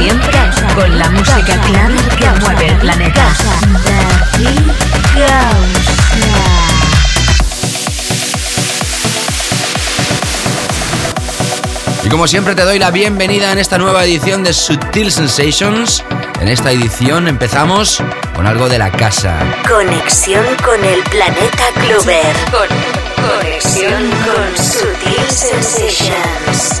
Siempre con la música clave que mueve el planeta. Y como siempre te doy la bienvenida en esta nueva edición de Sutil Sensations. En esta edición empezamos con algo de la casa. Conexión con el planeta Clover. Con- conexión con Sutil Sensations.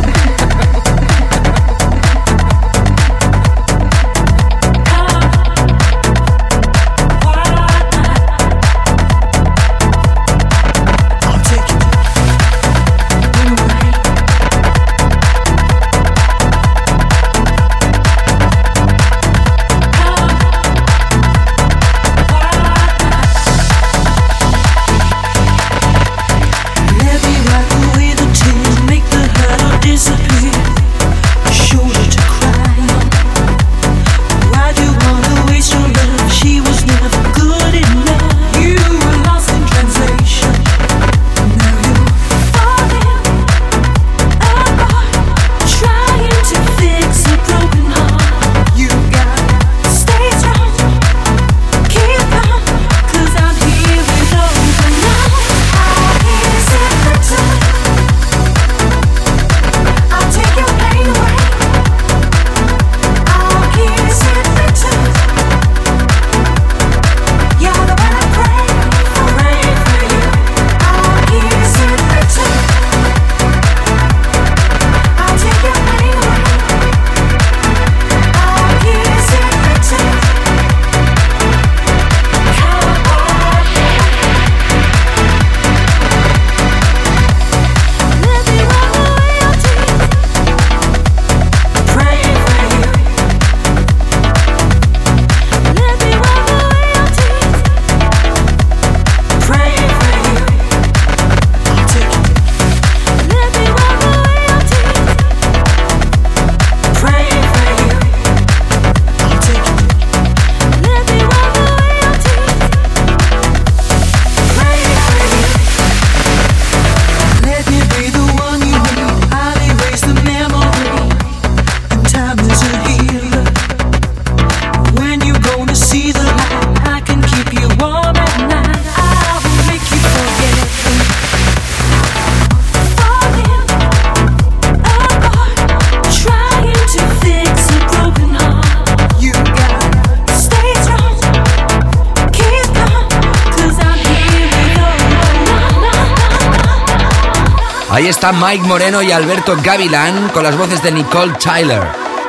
Ahí está Mike Moreno y Alberto Gavilán con las voces de Nicole Tyler.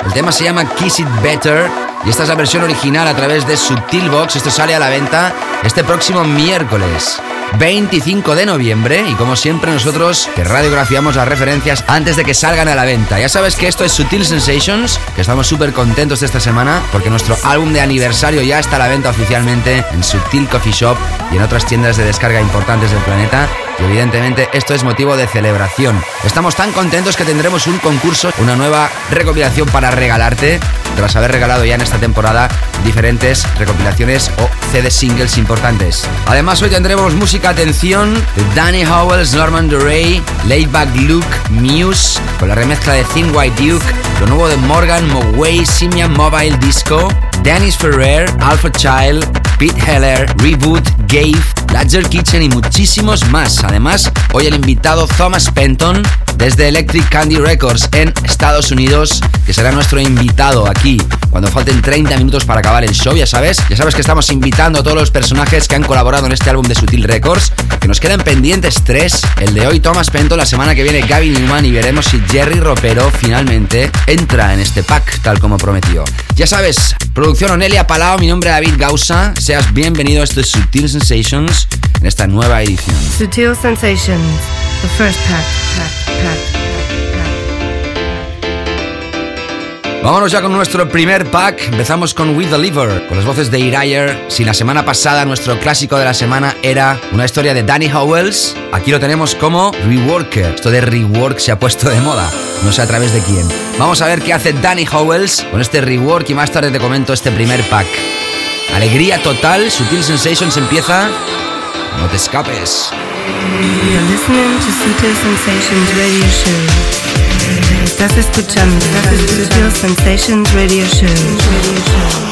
El tema se llama Kiss It Better y esta es la versión original a través de Subtil Box. Esto sale a la venta este próximo miércoles. 25 de noviembre y como siempre nosotros que radiografiamos las referencias antes de que salgan a la venta. Ya sabes que esto es Sutil Sensations, que estamos súper contentos de esta semana porque nuestro álbum de aniversario ya está a la venta oficialmente en Sutil Coffee Shop y en otras tiendas de descarga importantes del planeta. Evidentemente esto es motivo de celebración. Estamos tan contentos que tendremos un concurso, una nueva recopilación para regalarte, tras haber regalado ya en esta temporada diferentes recopilaciones o CD singles importantes. Además hoy tendremos música atención de Danny Howells, Norman Duray, Laidback Luke, Muse, con la remezcla de Thin White Duke, lo nuevo de Morgan, Mogwai, Simian Mobile Disco, Dennis Ferrer, Alpha Child, Pete Heller, Reboot, Gave, Ladger Kitchen y muchísimos más. Además, hoy el invitado Thomas Penton desde Electric Candy Records en Estados Unidos, que será nuestro invitado aquí cuando falten 30 minutos para acabar el show, ya sabes. Ya sabes que estamos invitando a todos los personajes que han colaborado en este álbum de Sutil Records que nos quedan pendientes tres. El de hoy Thomas Pento, la semana que viene Gaby Newman y veremos si Jerry Ropero finalmente entra en este pack tal como prometió. Ya sabes, producción Onelia Palau, mi nombre es David Gausa. Seas bienvenido a este Sutil Sensations en esta nueva edición. Sutil Sensations, the. Vámonos ya con nuestro primer pack. Empezamos con We Deliver, con las voces de Irayer. Si la semana pasada nuestro clásico de la semana era una historia de Danny Howells, aquí lo tenemos como Reworker. Esto de rework se ha puesto de moda, no sé a través de quién. Vamos a ver qué hace Danny Howells con este rework y más tarde te comento este primer pack. Alegría total, Sutil Sensations empieza. No te escapes. You're listening to Sutil Sensations Radio Show. Estás escuchando Sutil Sensations Radio Show. Radio Show.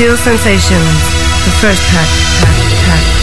Sutil Sensations, the first pack, pack, pack.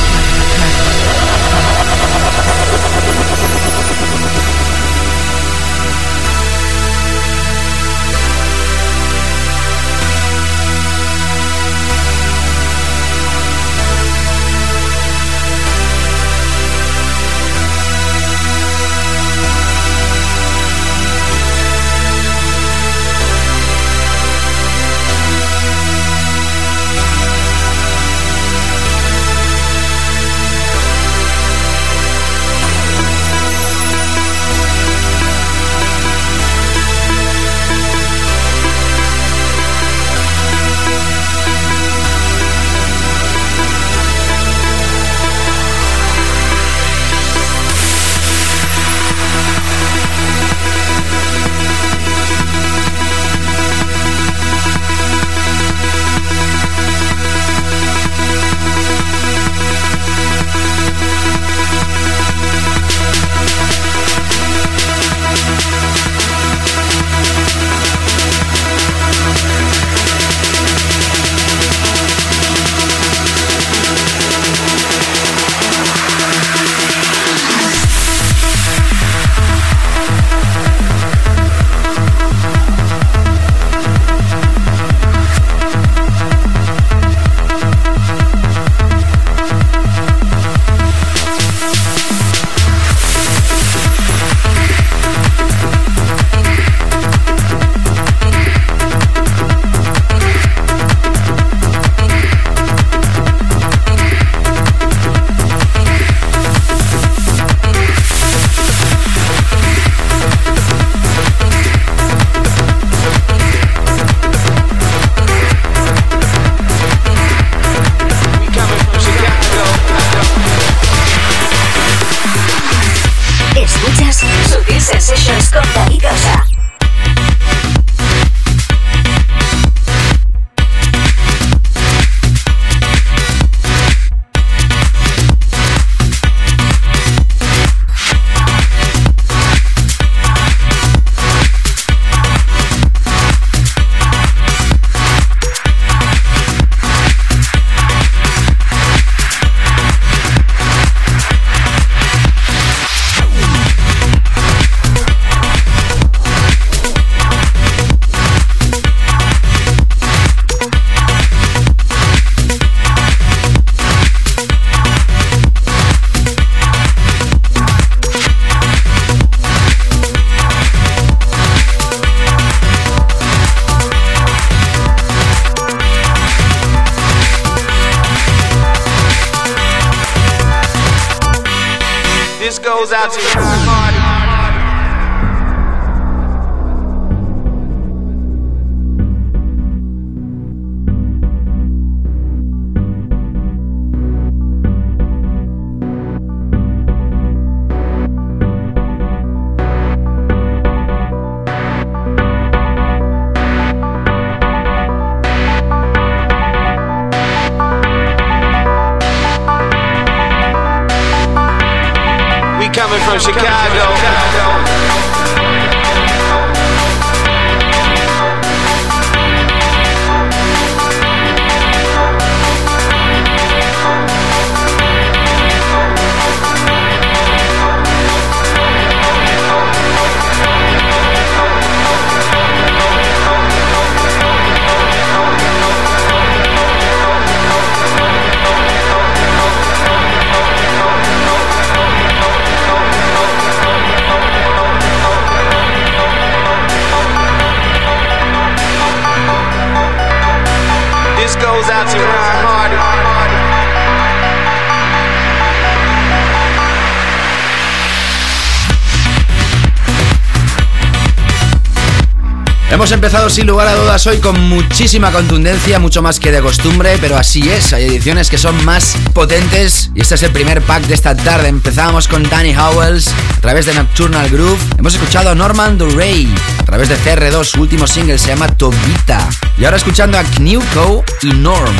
Hemos sin lugar a dudas hoy con muchísima contundencia, mucho más que de costumbre, pero así es, hay ediciones que son más potentes y este es el primer pack de esta tarde. Empezamos con Danny Howells a través de Nocturnal Groove. Hemos escuchado a Norman Duray a través de CR2, su último single se llama Tobita. Y ahora escuchando a Knewco y Norm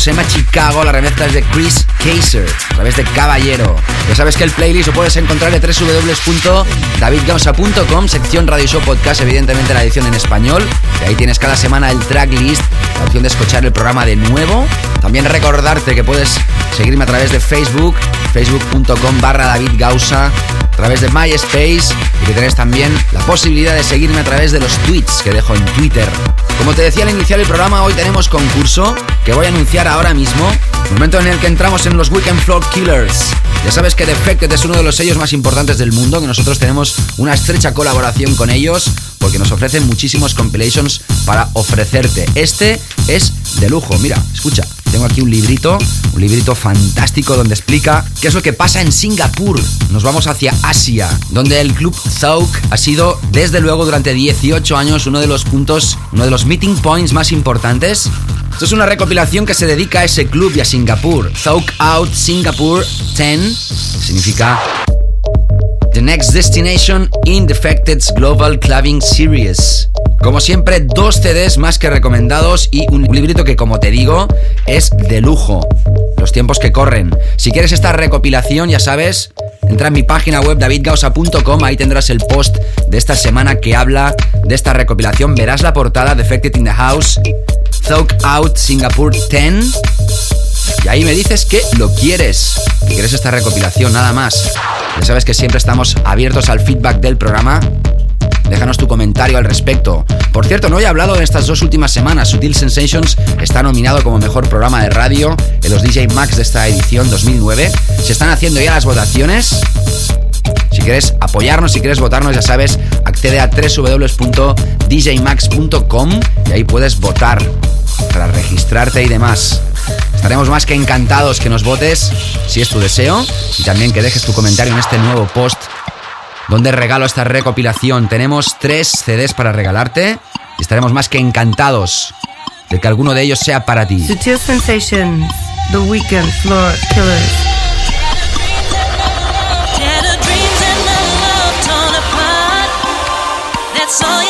Esto se llama Chicago, la remezcla es de Chris Kaiser, a través de Caballero. Ya sabes que el playlist lo puedes encontrar en www.davidgausa.com, sección Radio Show Podcast, evidentemente la edición en español. Y ahí tienes cada semana el tracklist, la opción de escuchar el programa de nuevo. También recordarte que puedes seguirme a través de Facebook, facebook.com barra David Gausa a través de MySpace y que tenés también la posibilidad de seguirme a través de los tweets que dejo en Twitter. Como te decía al iniciar el programa, hoy tenemos concurso que voy a anunciar ahora mismo, momento en el que entramos en los Weekend Floor Killers. Ya sabes que Defected es uno de los sellos más importantes del mundo, que nosotros tenemos una estrecha colaboración con ellos porque nos ofrecen muchísimos compilations para ofrecerte. Este es de lujo, mira, escucha. Tengo aquí un librito, un librito fantástico donde explica qué es lo que pasa en Singapur. Nos vamos hacia Asia, donde el club Zouk ha sido desde luego durante 18 años uno de los puntos, uno de los meeting points más importantes. Esto es una recopilación que se dedica a ese club y a Singapur. Zouk Out Singapur 10 significa The Next Destination in Defected's Global Clubbing Series. Como siempre, dos CDs más que recomendados y un librito que, como te digo, es de lujo. Los tiempos que corren. Si quieres esta recopilación, ya sabes, entra en mi página web davidgausa.com, ahí tendrás el post de esta semana que habla de esta recopilación. Verás la portada Defected in the House, Thug Out Singapore 10. Y ahí me dices que lo quieres, que quieres esta recopilación, nada más. Ya sabes que siempre estamos abiertos al feedback del programa Déjanos tu comentario al respecto. Por cierto, no he hablado de estas dos últimas semanas. Sutil Sensations está nominado como mejor programa de radio en los DJ Max de esta edición 2009. Se están haciendo ya las votaciones. Si quieres apoyarnos, si quieres votarnos, ya sabes, accede a www.djmax.com y ahí puedes votar para registrarte y demás. Estaremos más que encantados que nos votes, si es tu deseo, y también que dejes tu comentario en este nuevo post donde regalo esta recopilación. Tenemos tres CDs para regalarte y estaremos más que encantados de que alguno de ellos sea para ti. Sutil Sensations, The Weekend Floor Killers. all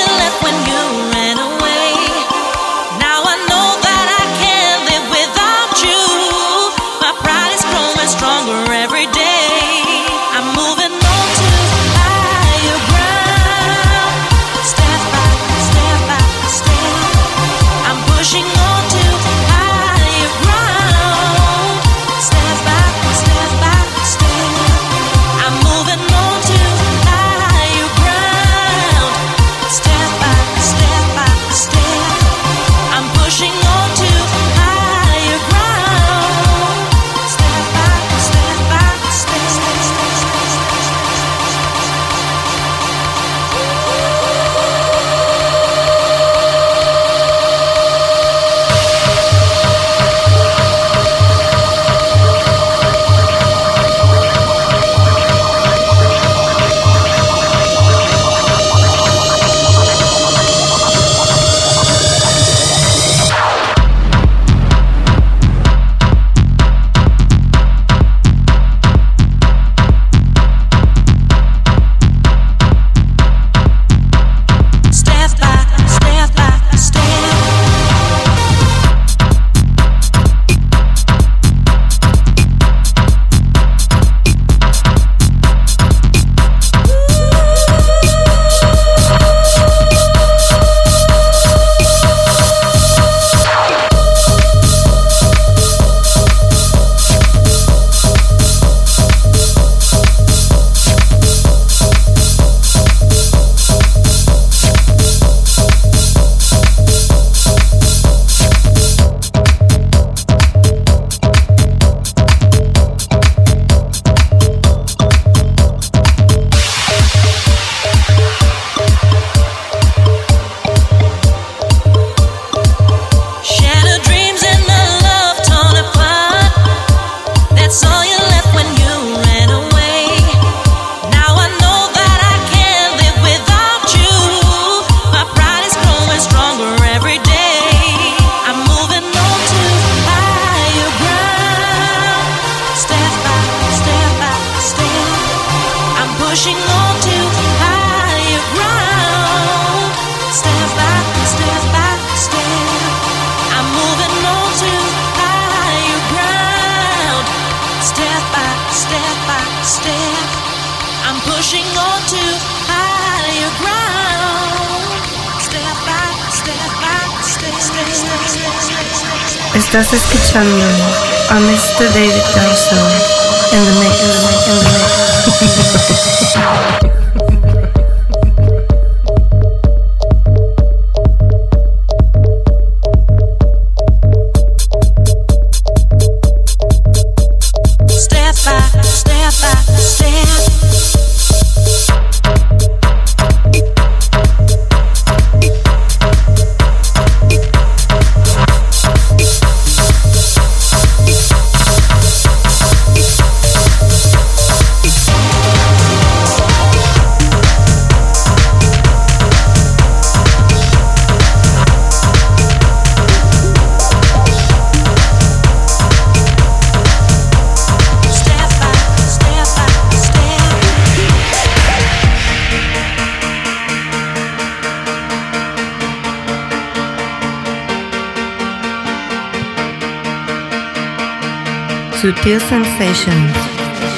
Sutil Sensations,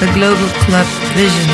the global club vision.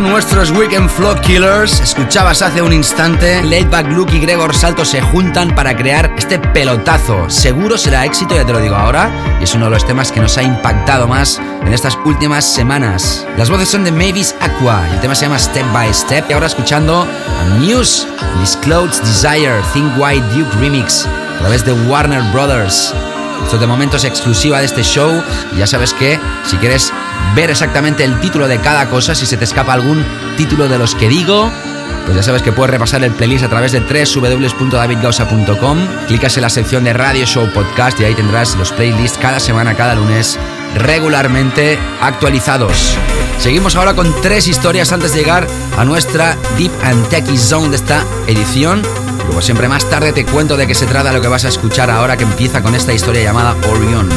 Nuestros Weekend Flow Killers. Escuchabas hace un instante, Laidback Luke y Gregor Salto se juntan para crear este pelotazo. Seguro será éxito, ya te lo digo ahora, y es uno de los temas que nos ha impactado más en estas últimas semanas. Las voces son de Mavis Aqua, el tema se llama Step by Step, y ahora escuchando a Muse, Disclosed Desire, Think White Duke Remix, a través de Warner Brothers. Esto de momento es exclusiva de este show. Y ya sabes que si quieres ver exactamente el título de cada cosa, si se te escapa algún título de los que digo, pues ya sabes que puedes repasar el playlist a través de www.davidgausa.com. Clicas en la sección de Radio Show Podcast y ahí tendrás los playlists cada semana, cada lunes, regularmente actualizados. Seguimos ahora con tres historias antes de llegar a nuestra Deep and Techie Zone de esta edición. Como siempre, más tarde te cuento de qué se trata lo que vas a escuchar ahora que empieza con esta historia llamada Orion.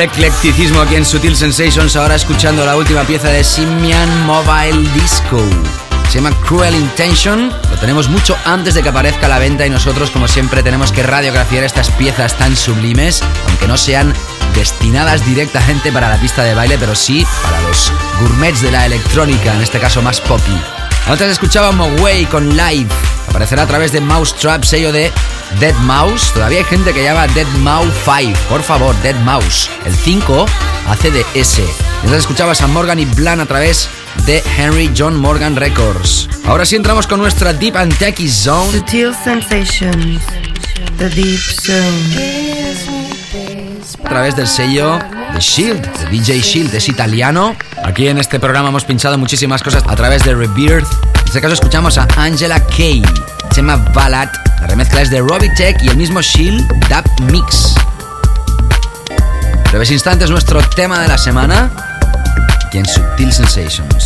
Eclecticismo aquí en Sutil Sensations. Ahora escuchando la última pieza de Simian Mobile Disco. Se llama Cruel Intention. Lo tenemos mucho antes de que aparezca a la venta y nosotros, como siempre, tenemos que radiografiar estas piezas tan sublimes, aunque no sean destinadas directamente para la pista de baile, pero sí para los gourmets de la electrónica, en este caso más poppy. Antes escuchábamos Way con Live. Aparecerá a través de Mouse Trap, sello de Dead Mouse. Todavía hay gente que llama Dead Mouse 5. Por favor, Dead Mouse. El 5 hace de S. Mientras escuchabas a Morgan y Blan a través de Henry John Morgan Records. Ahora sí entramos con nuestra Deep and Techie Zone. Sutil Sensations, The Deep Zone. A través del sello de Shield, de DJ Shield, es italiano. Aquí en este programa hemos pinchado muchísimas cosas a través de Rebirth. En este caso escuchamos a Angela Kay. Llama Ballad. La remezcla es de Robbie Tech y el mismo Shield Dub Mix. Breves instantes, nuestro tema de la semana. Aquí en Subtil Sensations.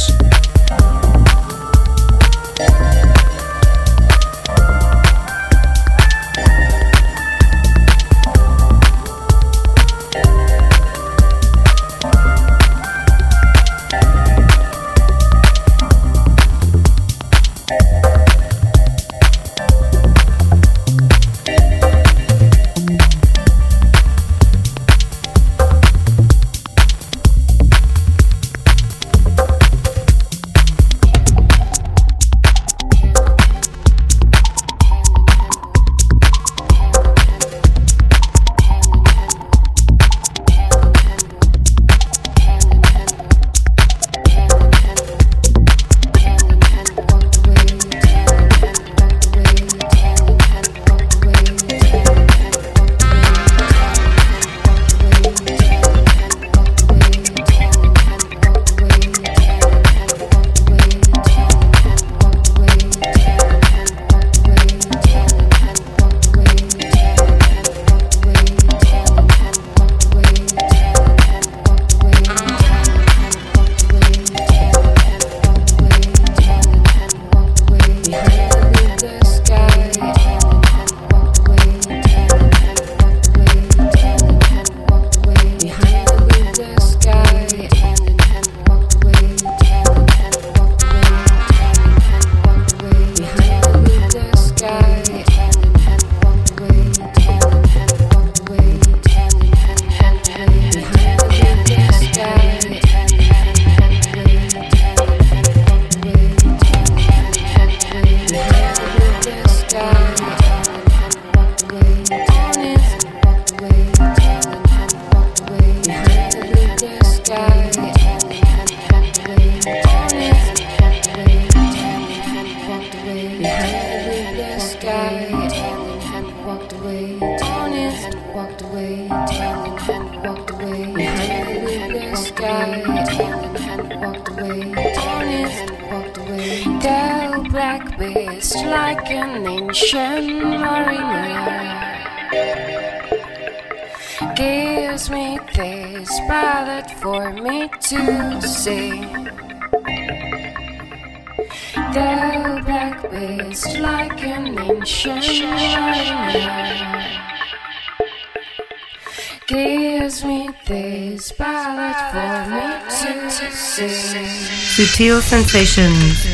Sensations.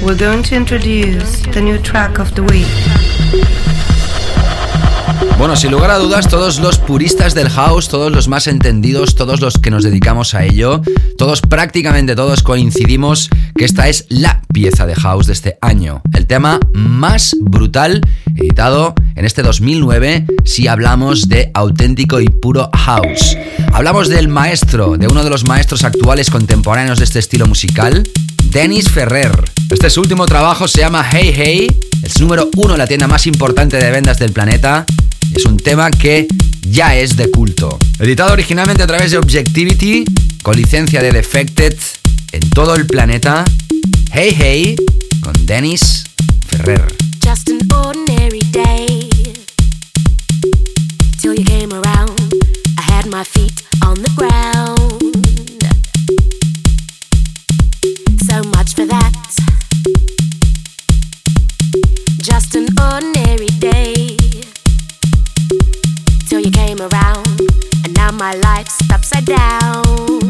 We're going to introduce the new track of the week. Bueno, sin lugar a dudas, todos los puristas del house, todos los más entendidos, todos los que nos dedicamos a ello, todos prácticamente todos coincidimos que esta es la pieza de house de este año. El tema más brutal editado en este 2009 si hablamos de auténtico y puro house. Hablamos del maestro, de uno de los maestros actuales contemporáneos de este estilo musical, Dennis Ferrer. Este su último trabajo se llama Hey Hey, es número uno en la tienda más importante de ventas del planeta. Es un tema que ya es de culto. Editado originalmente a través de Objectivity, con licencia de Defected en todo el planeta. Hey Hey, con Dennis Ferrer. Just an ordinary day. my life's upside down.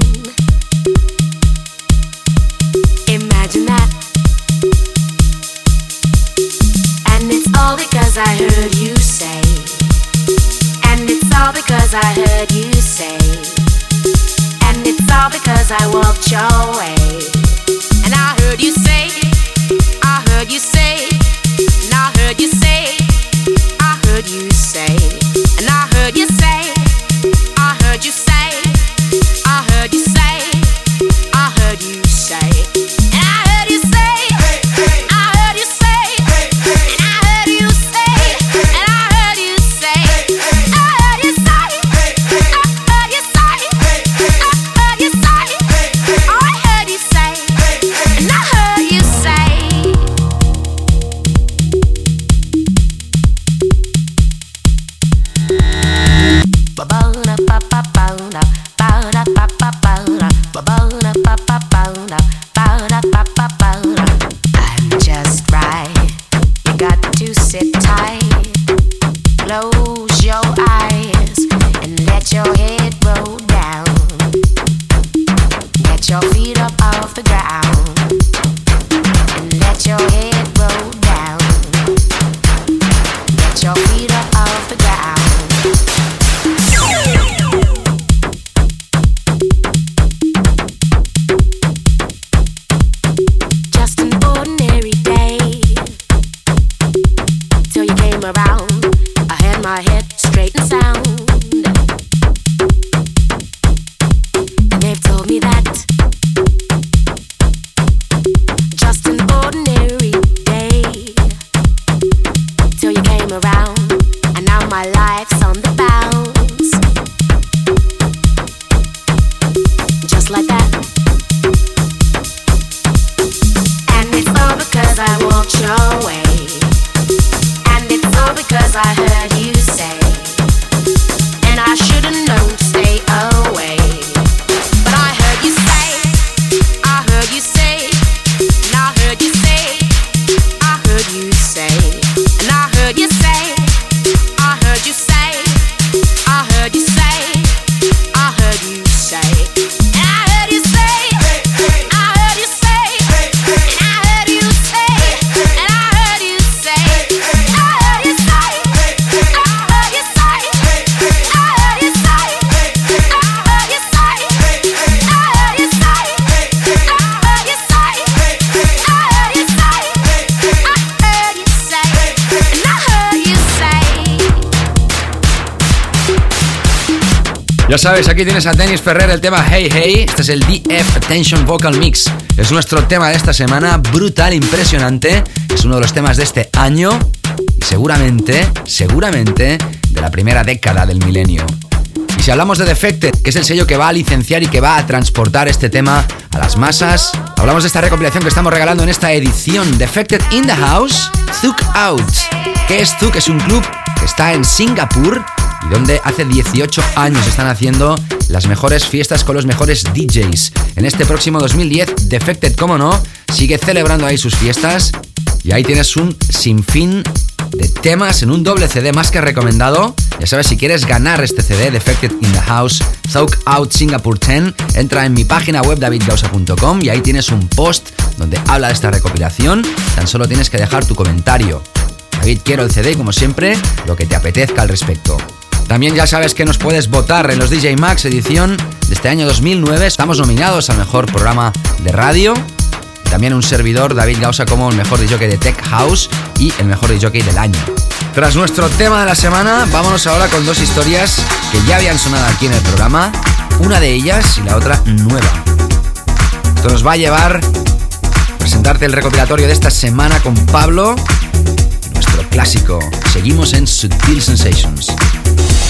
Imagine that. And it's all because I heard you say. And it's all because I heard you say. And it's all because I walked your way. And I heard you say. I heard you say. And I heard you say. I heard you say. And I heard you say. Now my life's Ya sabes, aquí tienes a Dennis Ferrer, el tema Hey Hey. Este es el DF Attention Vocal Mix. Es nuestro tema de esta semana, brutal, impresionante. Es uno de los temas de este año y seguramente, seguramente, de la primera década del milenio. Y si hablamos de Defected, que es el sello que va a licenciar y que va a transportar este tema a las masas, hablamos de esta recopilación que estamos regalando en esta edición. Defected in the House, Zook Out. ¿Qué es Zook? Es un club que está en Singapur y donde hace 18 años están haciendo las mejores fiestas con los mejores DJs. En este próximo 2010, Defected, como no, sigue celebrando ahí sus fiestas y ahí tienes un sinfín de temas en un doble CD más que recomendado. Ya sabes, si quieres ganar este CD, Defected in the House, Thug Out Singapore 10, entra en mi página web davidgausa.com y ahí tienes un post donde habla de esta recopilación. Tan solo tienes que dejar tu comentario. David, quiero el CD como siempre, lo que te apetezca al respecto. También ya sabes que nos puedes votar en los DJ Max edición de este año 2009. Estamos nominados al mejor programa de radio. También un servidor, David Gausa, como el mejor DJ de Tech House y el mejor DJ del año. Tras nuestro tema de la semana, vámonos ahora con dos historias que ya habían sonado aquí en el programa. Una de ellas y la otra nueva. Esto nos va a llevar a presentarte el recopilatorio de esta semana con Pablo. Nuestro clásico. Seguimos en Sutil Sensations.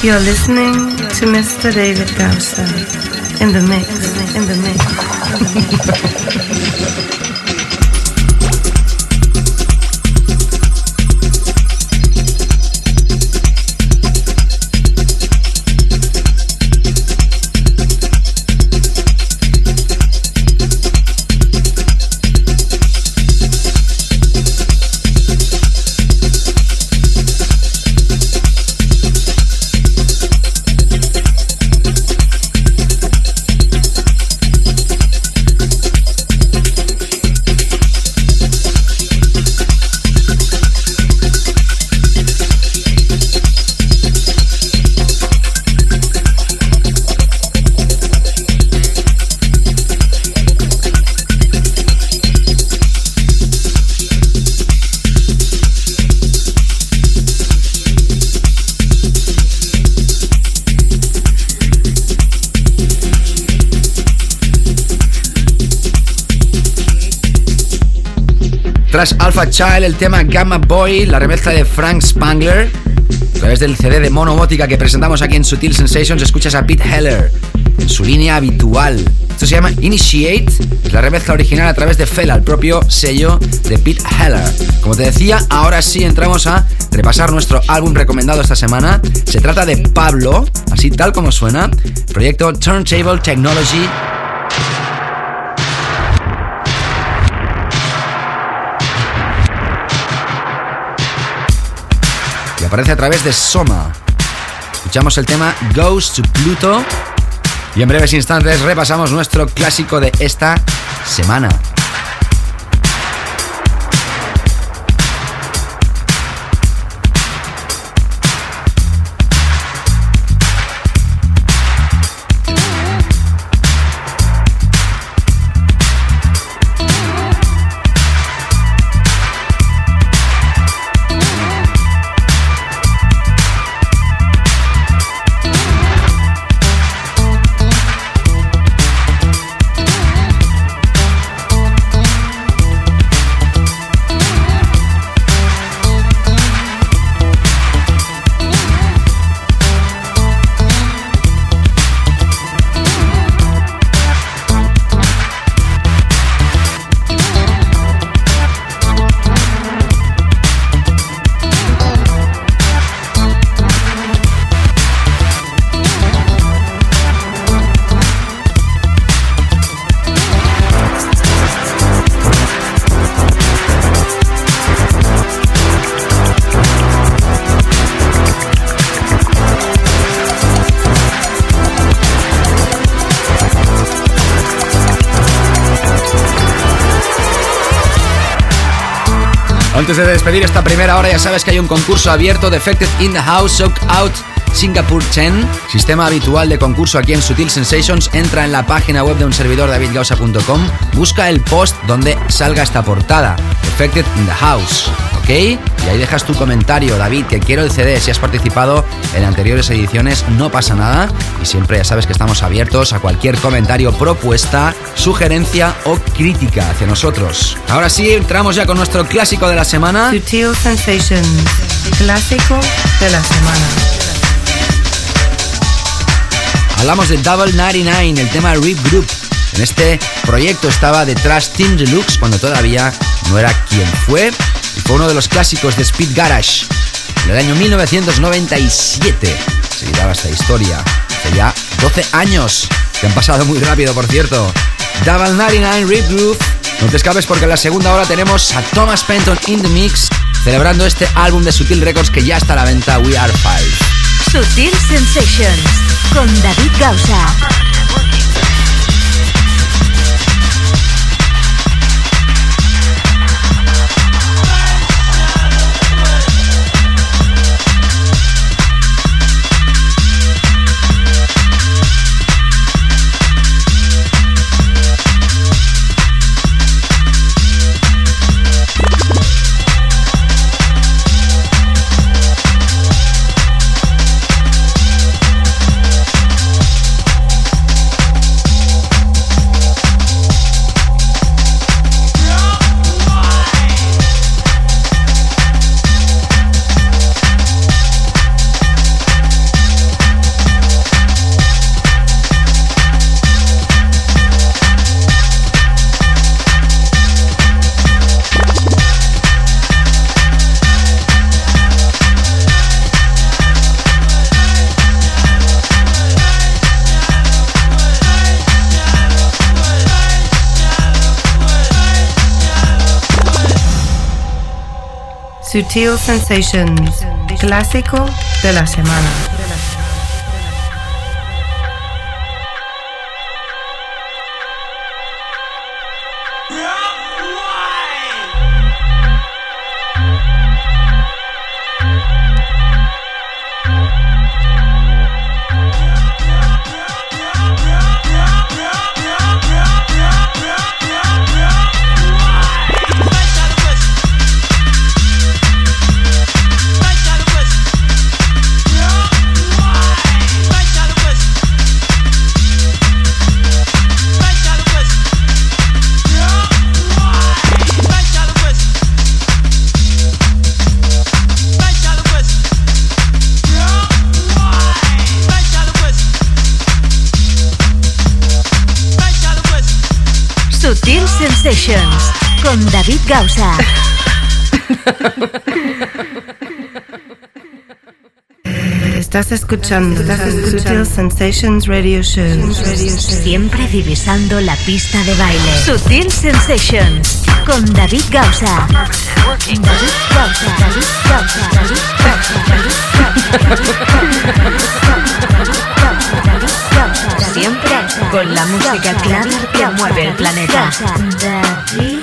You're listening to Mr. David Gausa in the mix, in the mix. Alpha Child, el tema Gamma Boy, la remezcla de Frank Spangler. A través del CD de Monobótica que presentamos aquí en Sutil Sensations, escuchas a Pete Heller en su línea habitual. Esto se llama Initiate, es la remezcla original a través de Fela, el propio sello de Pete Heller. Como te decía, ahora sí entramos a repasar nuestro álbum recomendado esta semana. Se trata de Pablo, así tal como suena, proyecto Turntable Technology aparece a través de Soma. Escuchamos el tema Goes to Pluto y en breves instantes repasamos nuestro clásico de esta semana. De despedir esta primera hora, ya sabes que hay un concurso abierto Defected in House Soak Out Singapore 10, sistema habitual de concurso aquí en Sutil Sensations. Entra en la página web de un servidor davidgausa.com, busca el post donde salga esta portada, Defected in the House. ¿ok? Y ahí dejas tu comentario, David, que quiero el CD. Si has participado en anteriores ediciones, no pasa nada. Y siempre ya sabes que estamos abiertos a cualquier comentario, propuesta, sugerencia o crítica hacia nosotros. Ahora sí, entramos ya con nuestro clásico de la semana. Sutil Sensations, clásico de la semana. Hablamos de Double 99, el tema Rip Group. En este proyecto estaba detrás Tim Deluxe cuando todavía no era quien fue fue uno de los clásicos de Speed Garage. En el año 1997 se llevaba esta historia. Hace ya 12 años, que han pasado muy rápido, por cierto. Double 99 Rip Groove. No te escapes porque en la segunda hora tenemos a Thomas Penton in the Mix, celebrando este álbum de Sutil Records que ya está a la venta, We Are Five. Sutil Sensations, con David Gausa. Sutil Sensations, clásico de la semana. Gausa. Estás escuchando, Sutil Sensations Radio Show. Siempre divisando la pista de baile. Sutil Sensations con David Gausa. David Gausa. David Gausa. David Gausa. Siempre con la música clara que mueve el planeta. David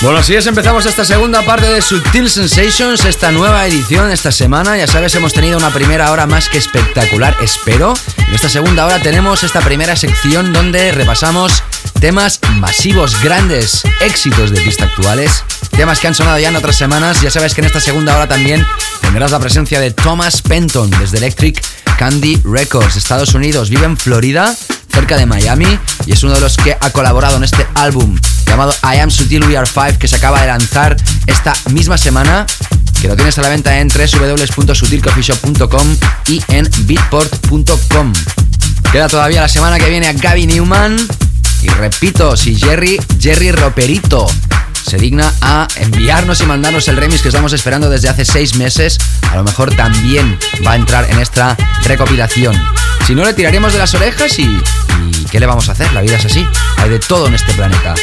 Bueno, así es, empezamos esta segunda parte de Subtil Sensations, esta nueva edición esta semana. Ya sabes, hemos tenido una primera hora más que espectacular, espero. En esta segunda hora tenemos esta primera sección donde repasamos temas masivos, grandes, éxitos de pista actuales, temas que han sonado ya en otras semanas. Ya sabes que en esta segunda hora también tendrás la presencia de Thomas Penton desde Electric Candy Records, Estados Unidos. Vive en Florida, cerca de Miami, y es uno de los que ha colaborado en este álbum llamado I Am Sutil We Are Five que se acaba de lanzar esta misma semana. Que lo tienes a la venta en www.sutilcoffeeshop.com y en beatport.com. Queda todavía la semana que viene a Gaby Newman. Y repito, si Jerry, Jerry Roperito se digna a enviarnos y mandarnos el remix que estamos esperando desde hace seis meses, a lo mejor también va a entrar en esta recopilación. Si no, le tiraremos de las orejas y, y ¿qué le vamos a hacer? La vida es así, hay de todo en este planeta.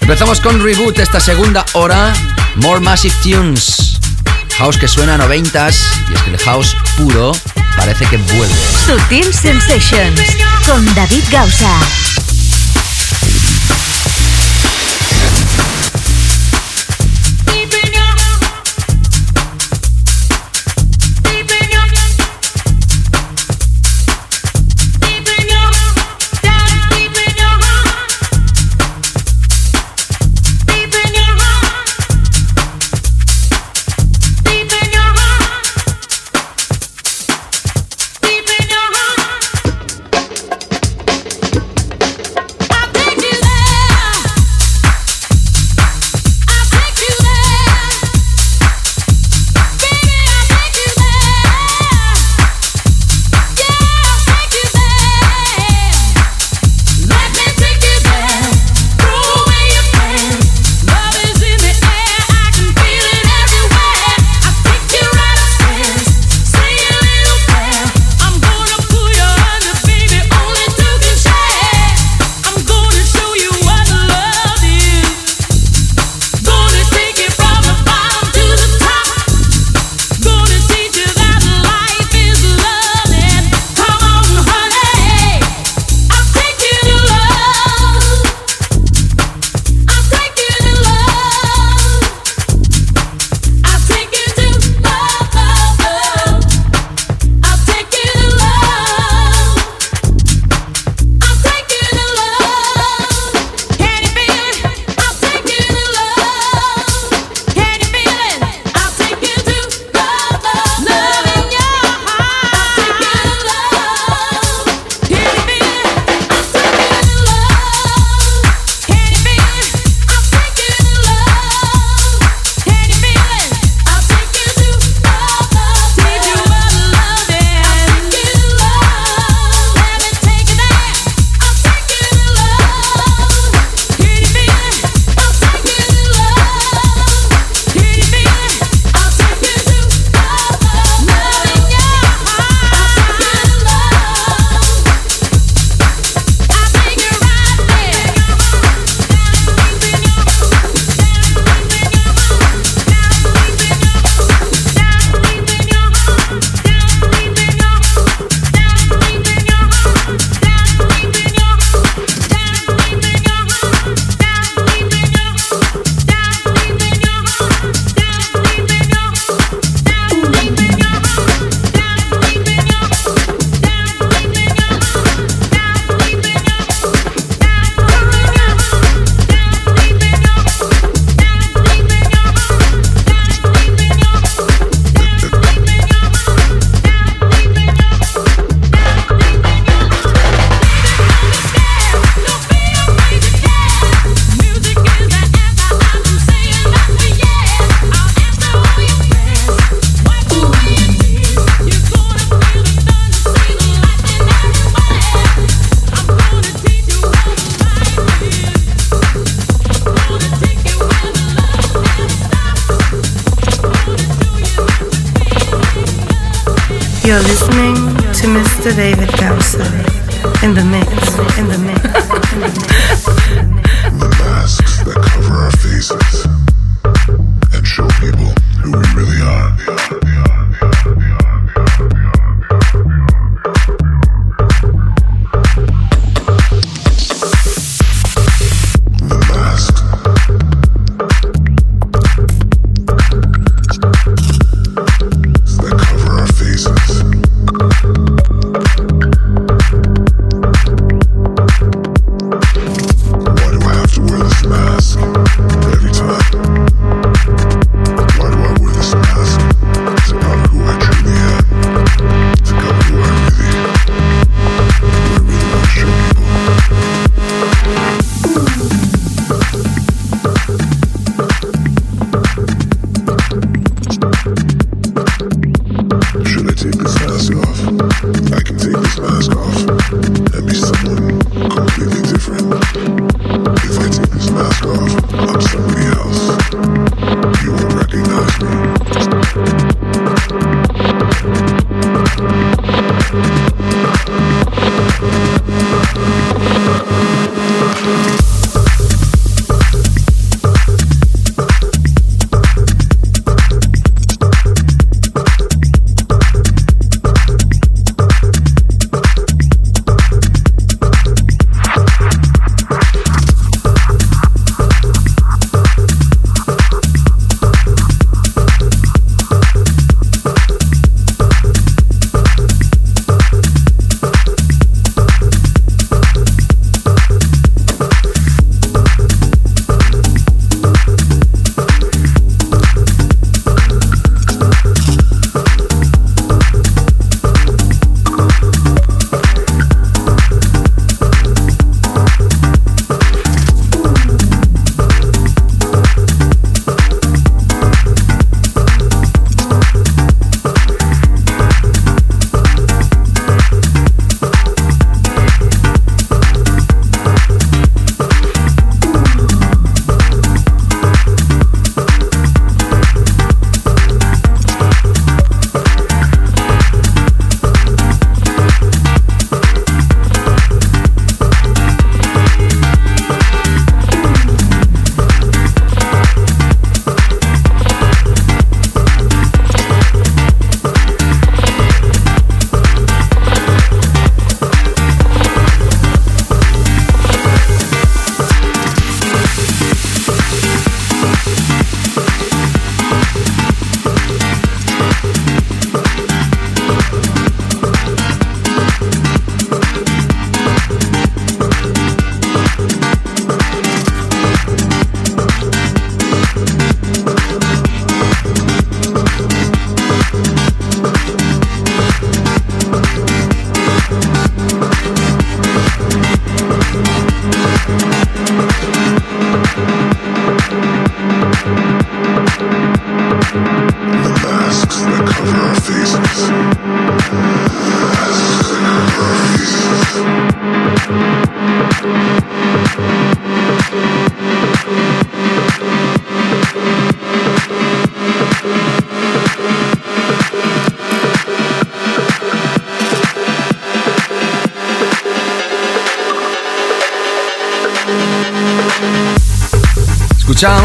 Empezamos con Reboot esta segunda hora, More Massive Tunes. House que suena a noventas y es que el house puro parece que vuelve. Sutil Sensations con David Gausa.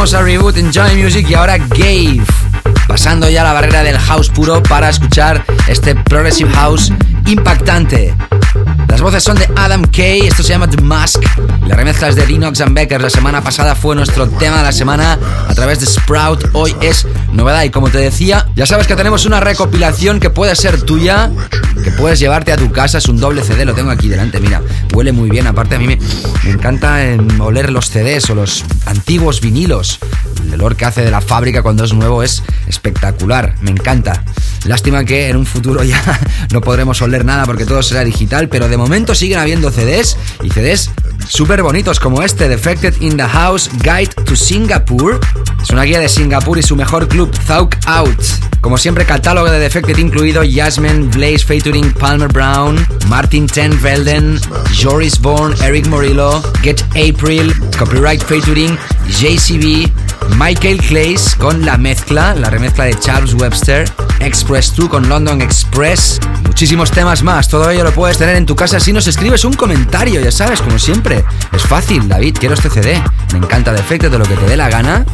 Escuchábamos a Reboot Enjoy Music y ahora Gave. Pasando ya la barrera del house puro para escuchar este Progressive House impactante. Las voces son de Adam Kay, esto se llama The Mask. La remezcla es de Dinox and Becker. La semana pasada fue nuestro tema de la semana a través de Sprout. Hoy es novedad y como te decía, ya sabes que tenemos una recopilación que puede ser tuya, que puedes llevarte a tu casa. Es un doble CD, lo tengo aquí delante, mira, huele muy bien. Aparte a mí me, me encanta eh, oler los CDs o los antiguos vinilos. El olor que hace de la fábrica cuando es nuevo es espectacular, me encanta. Lástima que en un futuro ya no podremos oler nada porque todo será digital, pero de momento siguen habiendo CDs y CDs súper bonitos como este, Defected in the House Guide to Singapore. Es una guía de Singapur y su mejor club, Thawk Out. Como siempre, catálogo de Defected incluido Jasmine, Blaze featuring Palmer Brown, Martin Ten Velden, Joris Bourne, Eric Morillo, Get April, Copyright featuring JCB, Michael Clays con la mezcla, la remezcla de Charles Webster, Express 2 con London Express, muchísimos temas más. Todo ello lo puedes tener en tu casa si nos escribes un comentario, ya sabes, como siempre. Es fácil, David, quiero este CD. Me encanta de efecto de lo que te dé la gana.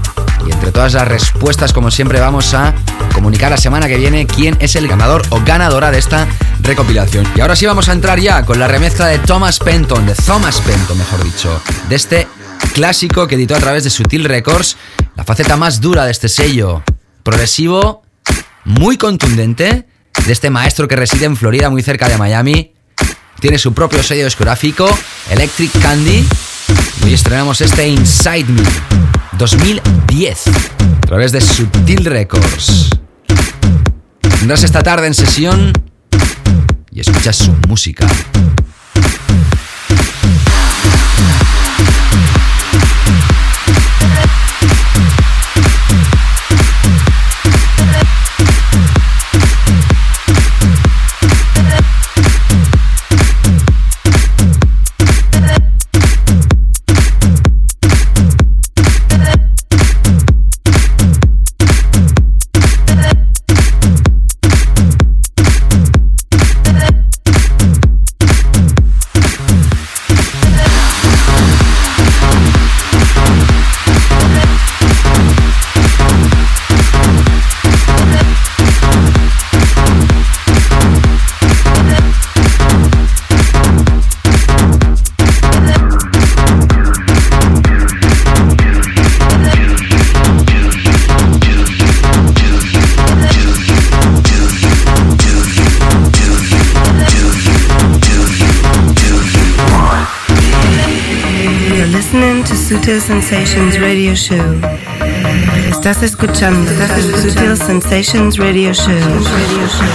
Y entre todas las respuestas, como siempre, vamos a comunicar la semana que viene quién es el ganador o ganadora de esta recopilación. Y ahora sí vamos a entrar ya con la remezcla de Thomas Penton, de Thomas Penton, mejor dicho, de este clásico que editó a través de Sutil Records, la faceta más dura de este sello, progresivo, muy contundente, de este maestro que reside en Florida, muy cerca de Miami. Tiene su propio sello discográfico, Electric Candy. Y estrenamos este Inside Me 2010 a través de Sutil Records. Tendrás esta tarde en sesión y escuchas su música. Sutil Sensations Radio Show. Estás escuchando Sutil Sensations Radio Show. Radio Show.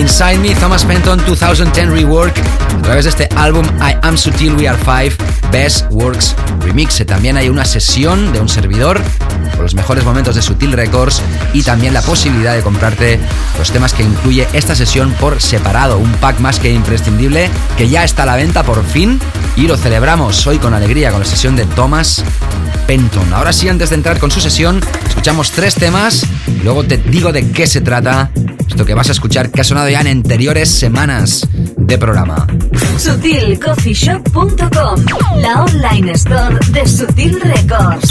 Inside Me, Thomas Penton 2010 Rework, a través de este álbum I Am Sutil We Are Five, Best Works Remix. También hay una sesión de un servidor con los mejores momentos de Sutil Records y también la posibilidad de comprarte los temas que incluye esta sesión por separado. Un pack más que imprescindible que ya está a la venta por fin y lo celebramos hoy con alegría con la sesión de Thomas Penton. Ahora sí, antes de entrar con su sesión, escuchamos tres temas y luego te digo de qué se trata esto que vas a escuchar que ha sonado ya en anteriores semanas de programa. SutilCoffeeShop.com, la online store de Sutil Records.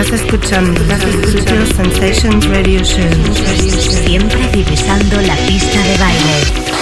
Estás escuchando, Sensations Radio Show. Siempre divisando la pista de baile.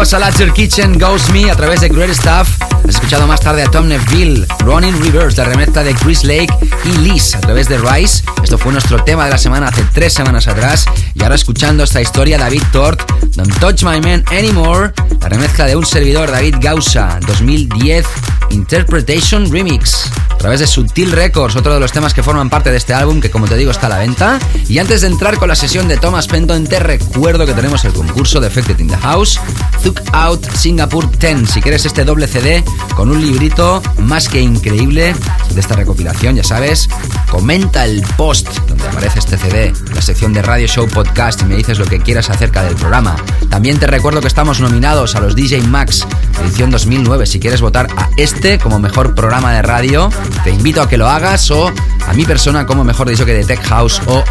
Escuchabas a Kitchen Goes Me a través de Great Stuff. Has escuchado más tarde a Tom Neville, Running Reverse, la remezcla de Chris Lake y Liz a través de Rise. Esto fue nuestro tema de la semana hace tres semanas atrás. Y ahora escuchando esta historia, David Tort, Don't Touch My Man Anymore, la remezcla de un servidor, David Gausa, 2010, Interpretation Remix a través de Sutil Records, otro de los temas que forman parte de este álbum que como te digo está a la venta. Y antes de entrar con la sesión de Thomas Penton, te recuerdo que tenemos el concurso de Effected in the House, Took Out Singapore 10. Si quieres este doble CD con un librito más que increíble de esta recopilación, ya sabes, comenta el post donde aparece este CD, la sección de Radio Show Podcast y me dices lo que quieras acerca del programa. También te recuerdo que estamos nominados a los DJ Max edición 2009. Si quieres votar a este como mejor programa de radio, te invito a que lo hagas o a mi persona como mejor dicho que de Tech House o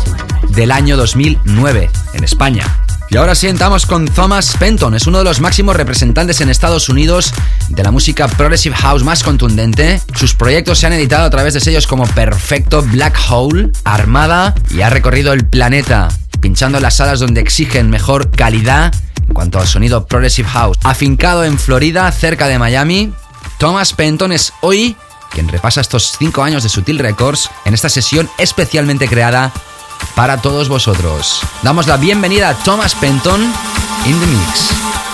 del año 2009 en España. Y ahora sí entramos con Thomas Penton, es uno de los máximos representantes en Estados Unidos de la música Progressive House más contundente. Sus proyectos se han editado a través de sellos como Perfecto, Black Hole, Armada y ha recorrido el planeta, pinchando las salas donde exigen mejor calidad en cuanto al sonido Progressive House. Afincado en Florida, cerca de Miami, Thomas Penton es hoy quien repasa estos 5 años de Sutil Records en esta sesión especialmente creada para todos vosotros. Damos la bienvenida a Thomas Penton in the Mix.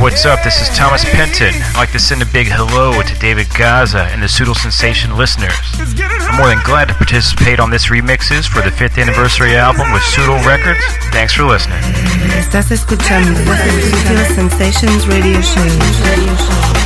What's up? This is Thomas Penton. I'd like to send a big hello to David Gaza and the Pseudo Sensation listeners. I'm more than glad to participate on this remixes for the 5th anniversary album with Pseudo Records. Thanks for listening. Estás escuchando Sutil Sensations Radio Show.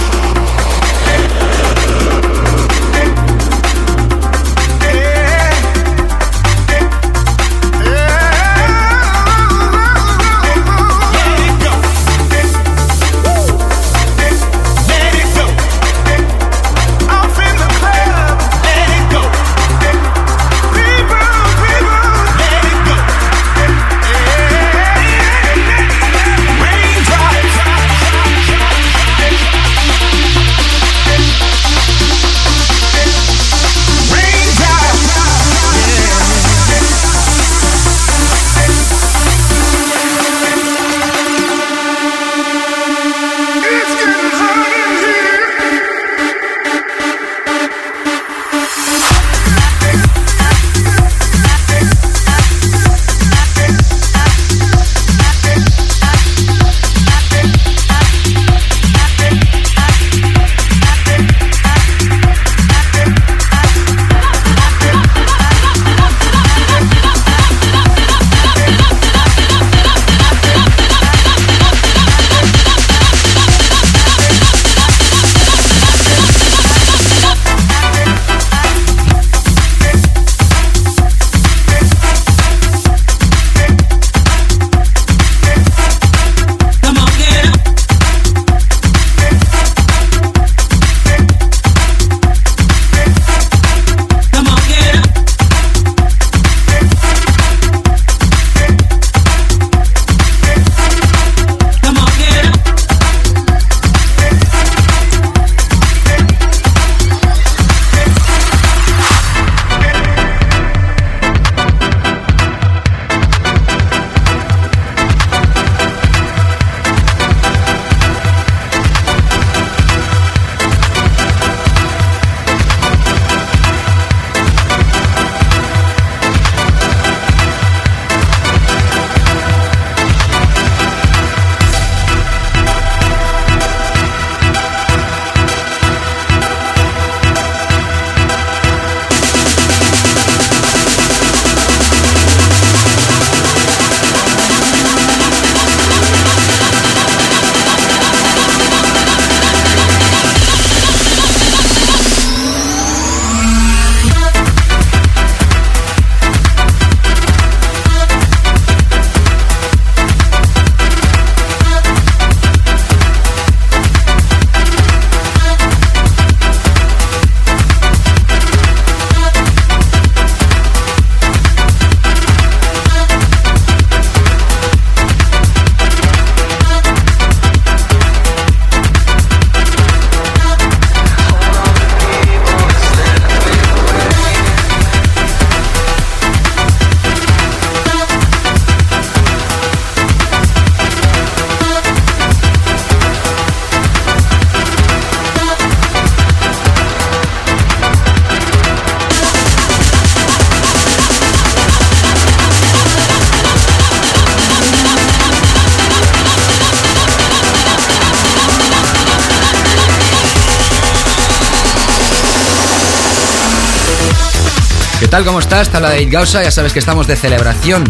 David Gausa. Ya sabes que estamos de celebración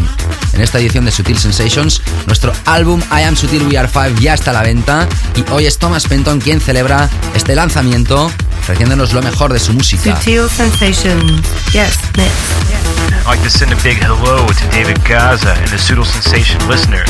en esta edición de Sutil Sensations. Nuestro álbum I Am Sutil We Are Five ya está a la venta. Y hoy es Thomas Penton quien celebra este lanzamiento, ofreciéndonos lo mejor de su música. Sutil Sensations. Yes, next. I'd like to send a big hello to David Gaza and the Pseudo Sensation listeners.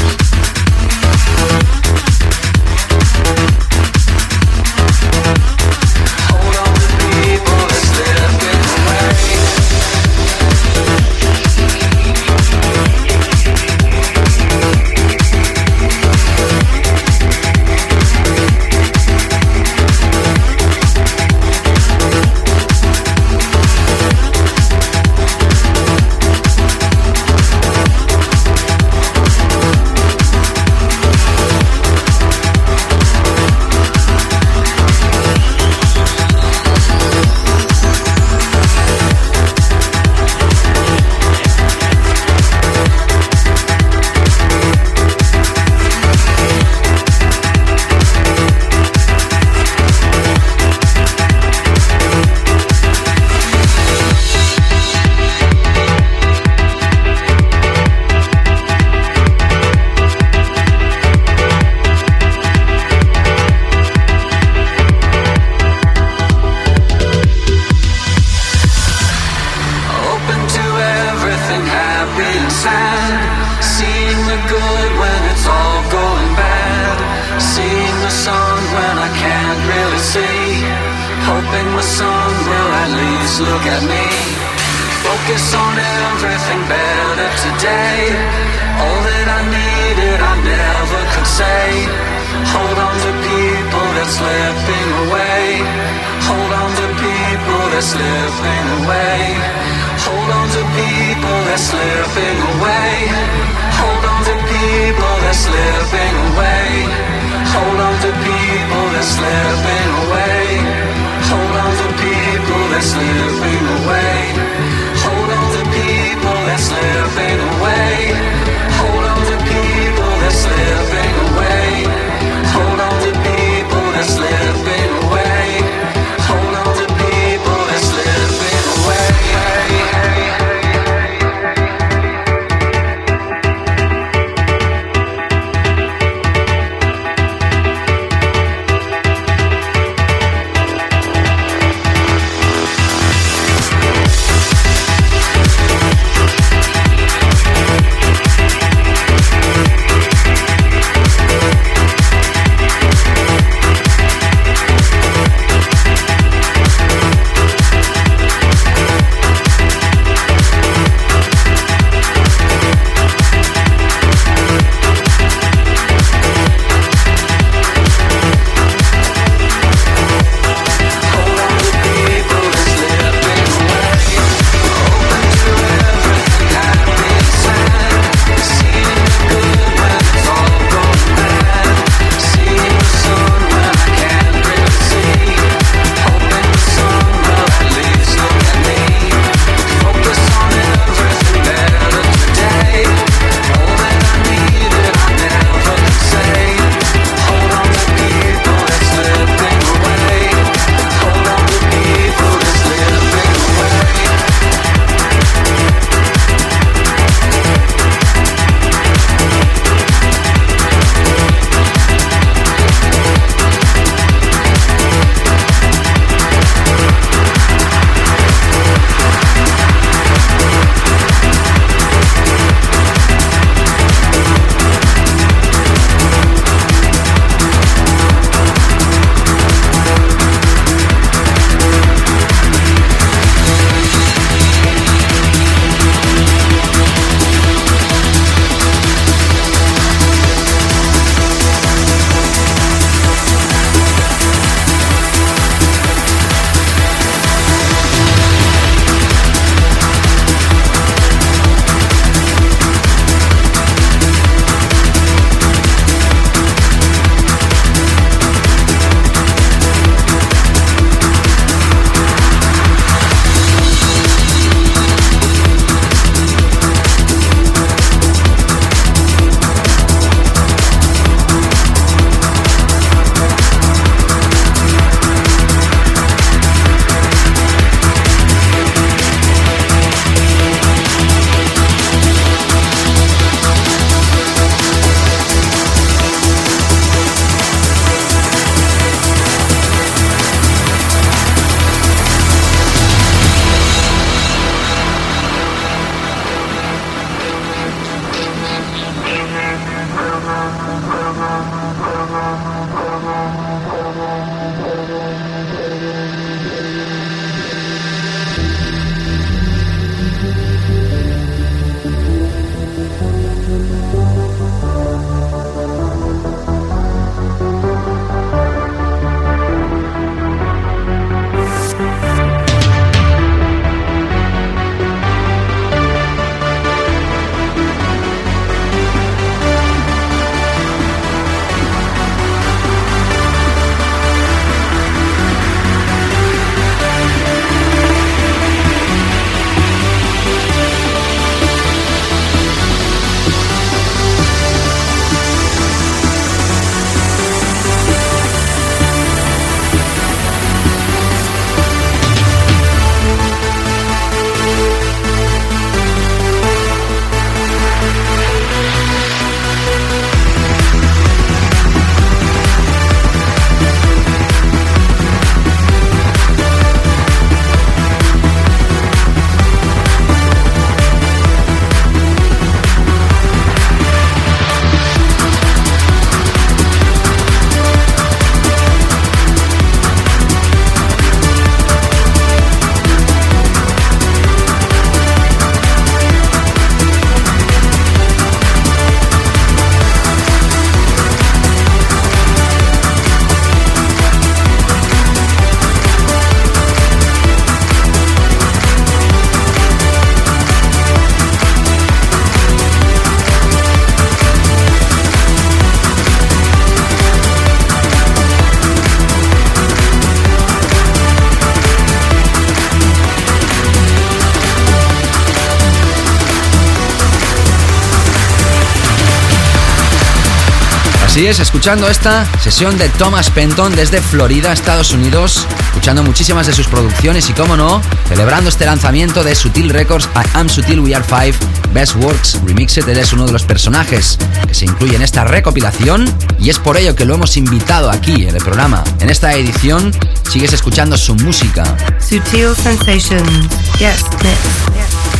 Así es, escuchando esta sesión de Thomas Penton desde Florida, Estados Unidos, escuchando muchísimas de sus producciones y, como no, celebrando este lanzamiento de Sutil Records I Am Sutil We Are Five Best Works Remixed. Él es uno de los personajes que se incluye en esta recopilación y es por ello que lo hemos invitado aquí en el programa. En esta edición sigues escuchando su música. Sutil Sensations. Yes, I'm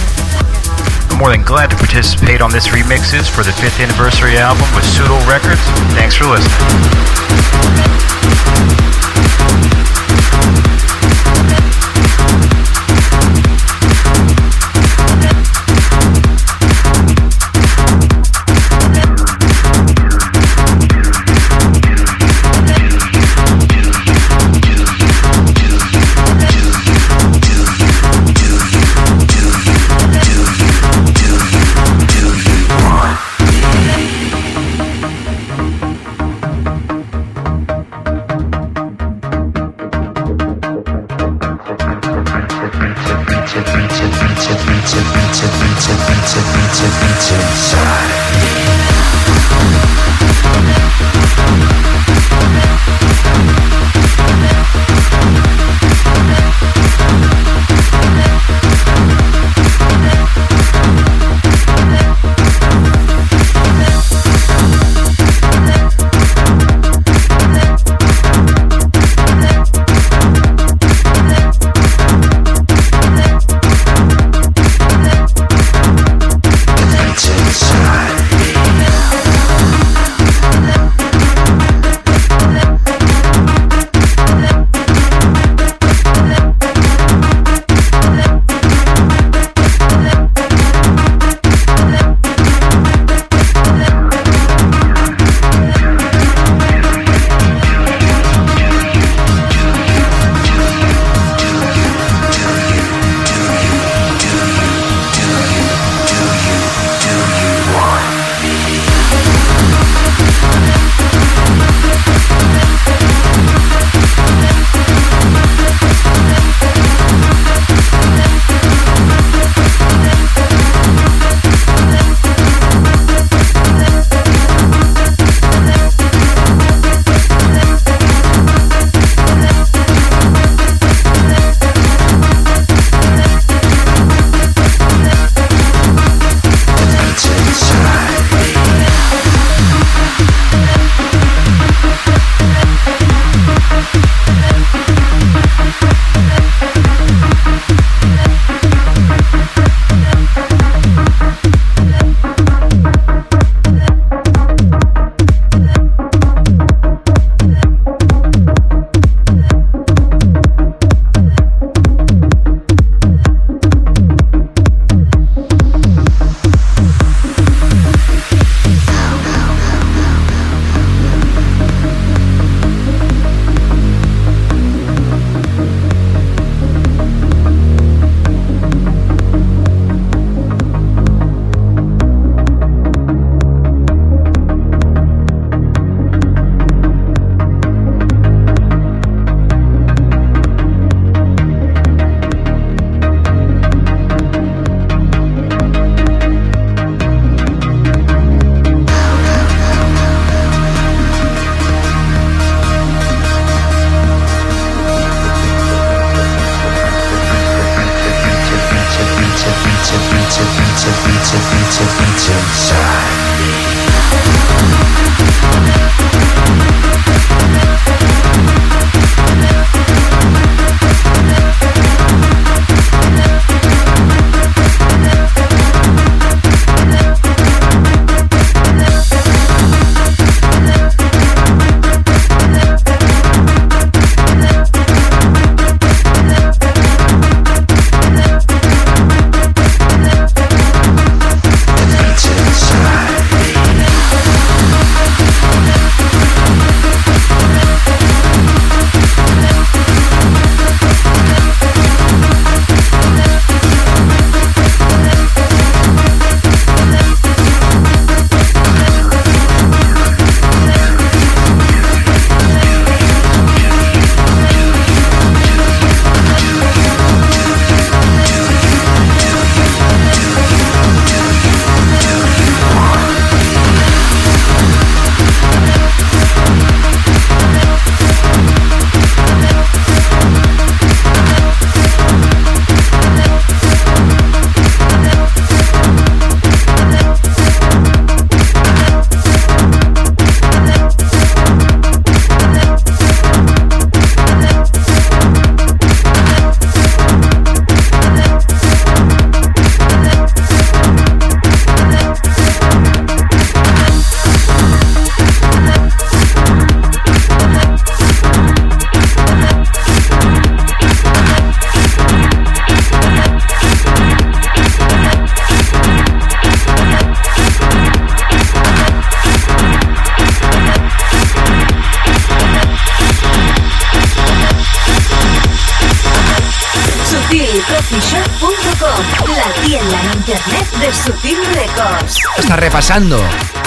more than glad to participate on this remixes for the 5th anniversary album with Pseudo Records. Thanks for listening.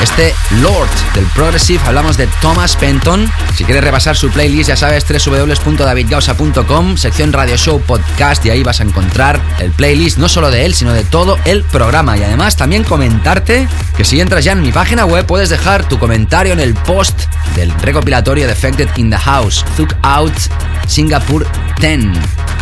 Este Lord del Progressive. Hablamos de Thomas Penton. Si quieres repasar su playlist, ya sabes, www.davidgausa.com, sección Radio Show Podcast, y ahí vas a encontrar el playlist no solo de él, sino de todo el programa. Y además, también comentarte que si entras ya en mi página web, puedes dejar tu comentario en el post del recopilatorio Defected in the House, Took Out Singapore 10.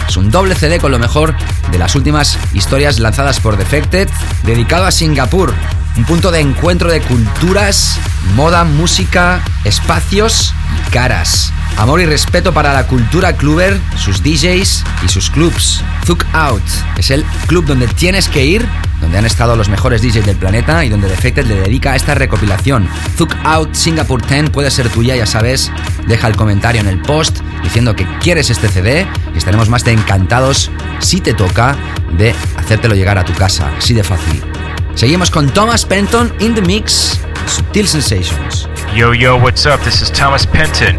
Es un doble CD con lo mejor de las últimas historias lanzadas por Defected, dedicado a Singapur, un punto de encuentro de culturas, moda, música, espacios y caras. Amor y respeto para la cultura cluber, sus DJs y sus clubs. Thug Out es el club donde tienes que ir, donde han estado los mejores DJs del planeta y donde Defected le dedica esta recopilación. Thug Out Singapore 10 puede ser tuya, ya sabes. Deja el comentario en el post diciendo que quieres este CD y estaremos más de encantados si te toca de hacértelo llegar a tu casa. Así de fácil. Seguimos con Thomas Penton in the mix, Subtil Sensations. Yo, yo, what's up? This is Thomas Penton.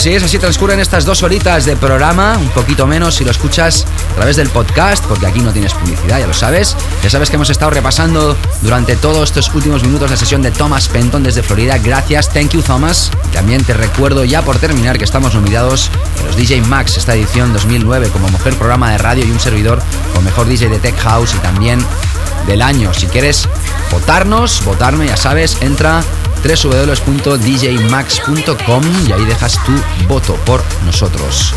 Así es, así transcurren estas dos horitas de programa, un poquito menos si lo escuchas a través del podcast, porque aquí no tienes publicidad, ya lo sabes. Ya sabes que hemos estado repasando durante todos estos últimos minutos la sesión de Thomas Penton desde Florida. Gracias, thank you Thomas. También te recuerdo ya por terminar que estamos nominados en los DJ Max esta edición 2009 como mejor programa de radio y un servidor con mejor DJ de Tech House y también del año. Si quieres votarnos, votarme, ya sabes, entra www.djmax.com y ahí dejas tu voto por nosotros.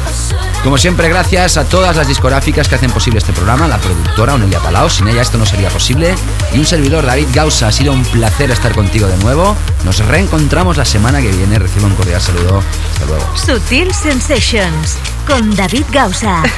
Como siempre, gracias a todas las discográficas que hacen posible este programa, la productora Onelia Palau, sin ella esto no sería posible, y un servidor David Gausa. Ha sido un placer estar contigo de nuevo. Nos reencontramos la semana que viene. Recibo un cordial saludo. Hasta luego. Sutil Sensations con David Gausa.